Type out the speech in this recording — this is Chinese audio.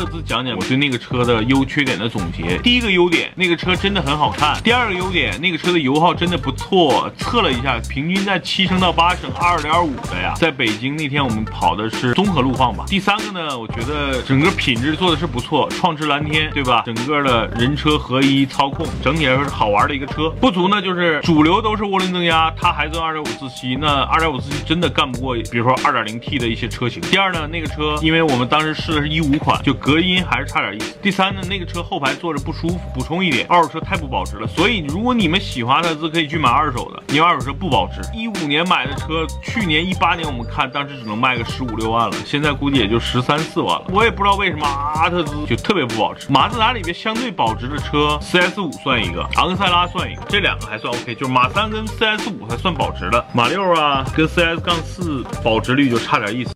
各自讲讲我对那个车的优缺点的总结。第一个优点，那个车真的很好看；第二个优点，那个车的油耗真的不错，测了一下，平均在七升到八升，二点五的呀。在北京那天我们跑的是综合路况吧。第三个呢，我觉得整个品质做的是不错，创驰蓝天，对吧？整个的人车合一操控，整体来说是好玩的一个车。不足呢，就是主流都是涡轮增压，它还做二点五自吸，那二点五自吸真的干不过，比如说二点零 T 的一些车型。第二呢，那个车因为我们当时试的是一五款，就隔隔音还是差点意思。第三呢，那个车后排坐着不舒服。补充一点，二手车太不保值了，所以如果你们喜欢阿特兹，可以去买二手的，因为二手车不保值。一五年买的车，去年一八年我们看当时只能卖个十五六万了，现在估计也就十三四万了。我也不知道为什么阿特兹就特别不保值。马自达里面相对保值的车，CS 五算一个，昂克赛拉算一个，这两个还算 OK，就是马三跟 CS 五才算保值的，马六啊跟 CS 杠四保值率就差点意思。